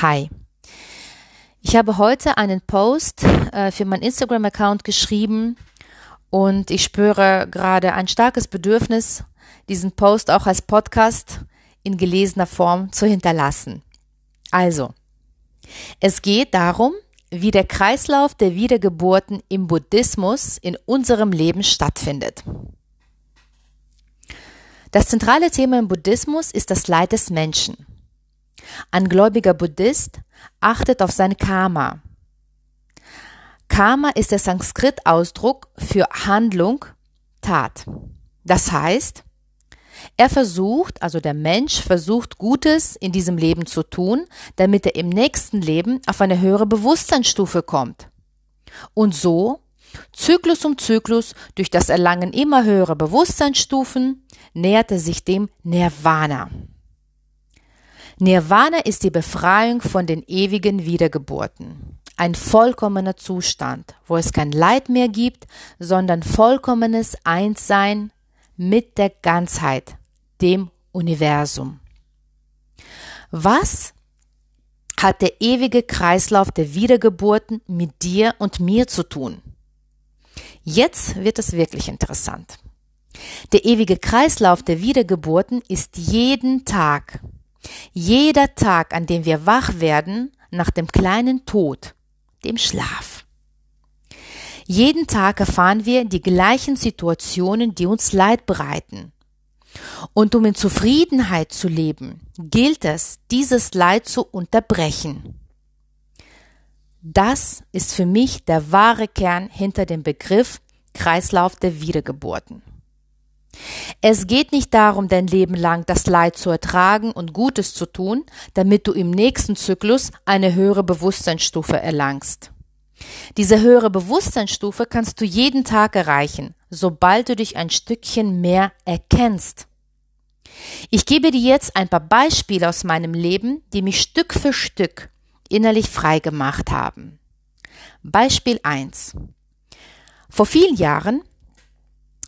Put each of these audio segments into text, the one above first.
Hi. Ich habe heute einen Post äh, für meinen Instagram-Account geschrieben und ich spüre gerade ein starkes Bedürfnis, diesen Post auch als Podcast in gelesener Form zu hinterlassen. Also, es geht darum, wie der Kreislauf der Wiedergeburten im Buddhismus in unserem Leben stattfindet. Das zentrale Thema im Buddhismus ist das Leid des Menschen. Ein gläubiger Buddhist achtet auf sein Karma. Karma ist der Sanskrit-Ausdruck für Handlung, Tat. Das heißt, er versucht, also der Mensch versucht Gutes in diesem Leben zu tun, damit er im nächsten Leben auf eine höhere Bewusstseinsstufe kommt. Und so, Zyklus um Zyklus, durch das Erlangen immer höherer Bewusstseinsstufen, nähert er sich dem Nirvana. Nirvana ist die Befreiung von den ewigen Wiedergeburten. Ein vollkommener Zustand, wo es kein Leid mehr gibt, sondern vollkommenes Einssein mit der Ganzheit, dem Universum. Was hat der ewige Kreislauf der Wiedergeburten mit dir und mir zu tun? Jetzt wird es wirklich interessant. Der ewige Kreislauf der Wiedergeburten ist jeden Tag jeder Tag, an dem wir wach werden, nach dem kleinen Tod, dem Schlaf. Jeden Tag erfahren wir die gleichen Situationen, die uns Leid bereiten. Und um in Zufriedenheit zu leben, gilt es, dieses Leid zu unterbrechen. Das ist für mich der wahre Kern hinter dem Begriff Kreislauf der Wiedergeburten. Es geht nicht darum, dein Leben lang das Leid zu ertragen und Gutes zu tun, damit du im nächsten Zyklus eine höhere Bewusstseinsstufe erlangst. Diese höhere Bewusstseinsstufe kannst du jeden Tag erreichen, sobald du dich ein Stückchen mehr erkennst. Ich gebe dir jetzt ein paar Beispiele aus meinem Leben, die mich Stück für Stück innerlich frei gemacht haben. Beispiel 1. Vor vielen Jahren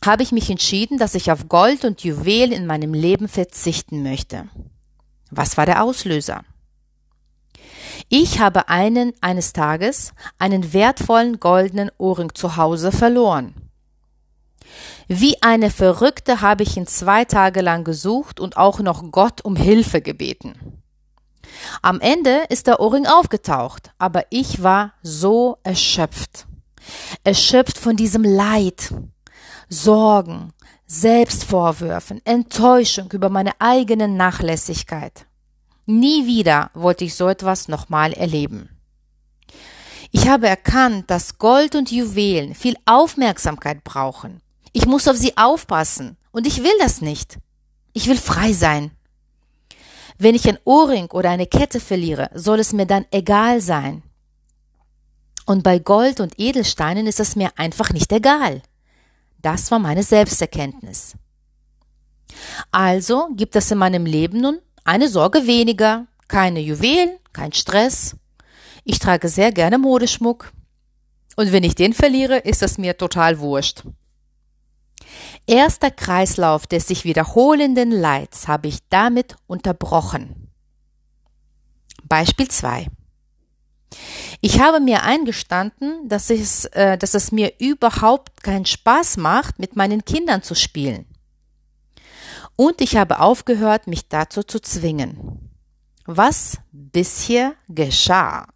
habe ich mich entschieden, dass ich auf Gold und Juwelen in meinem Leben verzichten möchte. Was war der Auslöser? Ich habe einen eines Tages einen wertvollen goldenen Ohrring zu Hause verloren. Wie eine Verrückte habe ich ihn zwei Tage lang gesucht und auch noch Gott um Hilfe gebeten. Am Ende ist der Ohrring aufgetaucht, aber ich war so erschöpft. Erschöpft von diesem Leid, Sorgen, Selbstvorwürfen, Enttäuschung über meine eigene Nachlässigkeit. Nie wieder wollte ich so etwas nochmal erleben. Ich habe erkannt, dass Gold und Juwelen viel Aufmerksamkeit brauchen. Ich muss auf sie aufpassen und ich will das nicht. Ich will frei sein. Wenn ich ein Ohrring oder eine Kette verliere, soll es mir dann egal sein. Und bei Gold und Edelsteinen ist es mir einfach nicht egal. Das war meine Selbsterkenntnis. Also gibt es in meinem Leben nun eine Sorge weniger, keine Juwelen, kein Stress. Ich trage sehr gerne Modeschmuck. Und wenn ich den verliere, ist es mir total wurscht. Erster Kreislauf des sich wiederholenden Leids habe ich damit unterbrochen. Beispiel 2. Ich habe mir eingestanden, dass es, äh, dass es mir überhaupt keinen Spaß macht, mit meinen Kindern zu spielen. Und ich habe aufgehört, mich dazu zu zwingen. Was bisher geschah?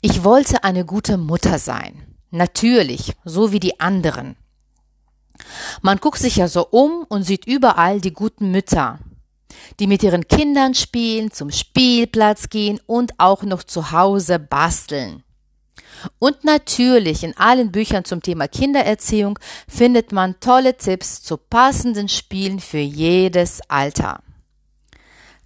Ich wollte eine gute Mutter sein. Natürlich, so wie die anderen. Man guckt sich ja so um und sieht überall die guten Mütter die mit ihren Kindern spielen, zum Spielplatz gehen und auch noch zu Hause basteln. Und natürlich in allen Büchern zum Thema Kindererziehung findet man tolle Tipps zu passenden Spielen für jedes Alter.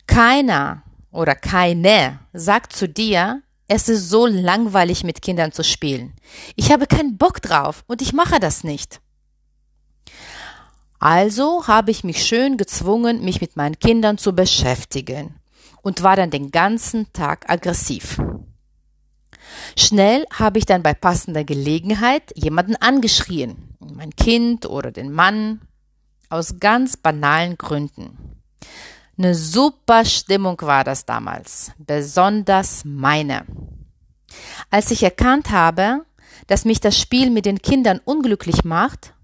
Keiner oder keine sagt zu dir, es ist so langweilig mit Kindern zu spielen. Ich habe keinen Bock drauf und ich mache das nicht. Also habe ich mich schön gezwungen, mich mit meinen Kindern zu beschäftigen und war dann den ganzen Tag aggressiv. Schnell habe ich dann bei passender Gelegenheit jemanden angeschrien, mein Kind oder den Mann, aus ganz banalen Gründen. Eine super Stimmung war das damals, besonders meine. Als ich erkannt habe, dass mich das Spiel mit den Kindern unglücklich macht,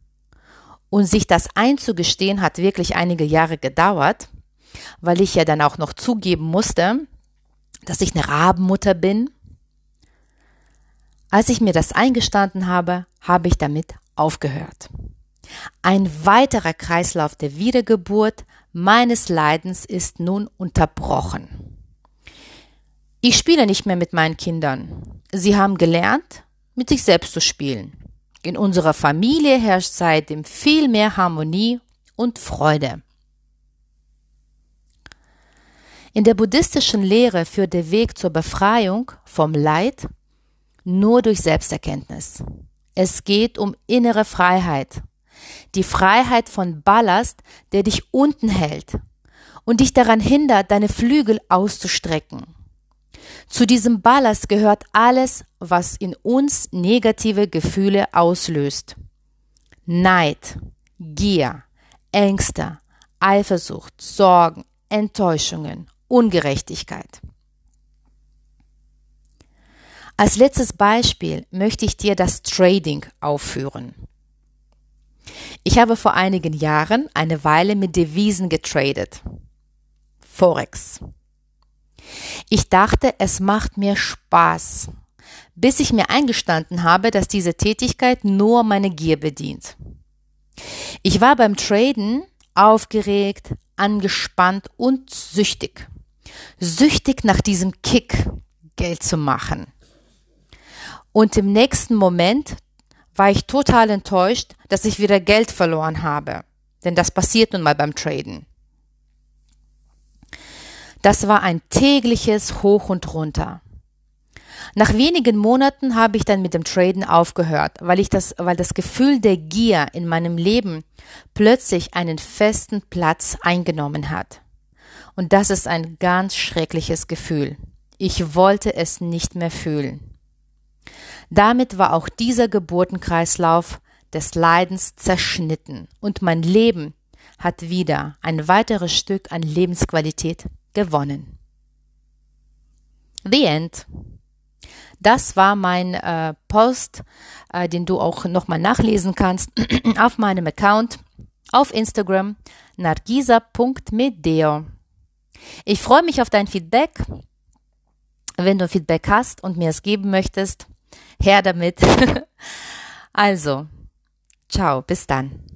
und sich das einzugestehen hat wirklich einige Jahre gedauert, weil ich ja dann auch noch zugeben musste, dass ich eine Rabenmutter bin. Als ich mir das eingestanden habe, habe ich damit aufgehört. Ein weiterer Kreislauf der Wiedergeburt meines Leidens ist nun unterbrochen. Ich spiele nicht mehr mit meinen Kindern. Sie haben gelernt, mit sich selbst zu spielen. In unserer Familie herrscht seitdem viel mehr Harmonie und Freude. In der buddhistischen Lehre führt der Weg zur Befreiung vom Leid nur durch Selbsterkenntnis. Es geht um innere Freiheit. Die Freiheit von Ballast, der dich unten hält und dich daran hindert, deine Flügel auszustrecken. Zu diesem Ballast gehört alles, was in uns negative Gefühle auslöst. Neid, Gier, Ängste, Eifersucht, Sorgen, Enttäuschungen, Ungerechtigkeit. Als letztes Beispiel möchte ich dir das Trading aufführen. Ich habe vor einigen Jahren eine Weile mit Devisen getradet. Forex. Ich dachte, es macht mir Spaß, bis ich mir eingestanden habe, dass diese Tätigkeit nur meine Gier bedient. Ich war beim Traden aufgeregt, angespannt und süchtig. Süchtig nach diesem Kick, Geld zu machen. Und im nächsten Moment war ich total enttäuscht, dass ich wieder Geld verloren habe. Denn das passiert nun mal beim Traden. Das war ein tägliches Hoch und runter. Nach wenigen Monaten habe ich dann mit dem Traden aufgehört, weil ich das, weil das Gefühl der Gier in meinem Leben plötzlich einen festen Platz eingenommen hat. Und das ist ein ganz schreckliches Gefühl. Ich wollte es nicht mehr fühlen. Damit war auch dieser Geburtenkreislauf des Leidens zerschnitten und mein Leben hat wieder ein weiteres Stück an Lebensqualität gewonnen. The End. Das war mein äh, Post, äh, den du auch nochmal nachlesen kannst auf meinem Account auf Instagram nargisa.medeo. Ich freue mich auf dein Feedback. Wenn du Feedback hast und mir es geben möchtest, her damit. also, ciao, bis dann.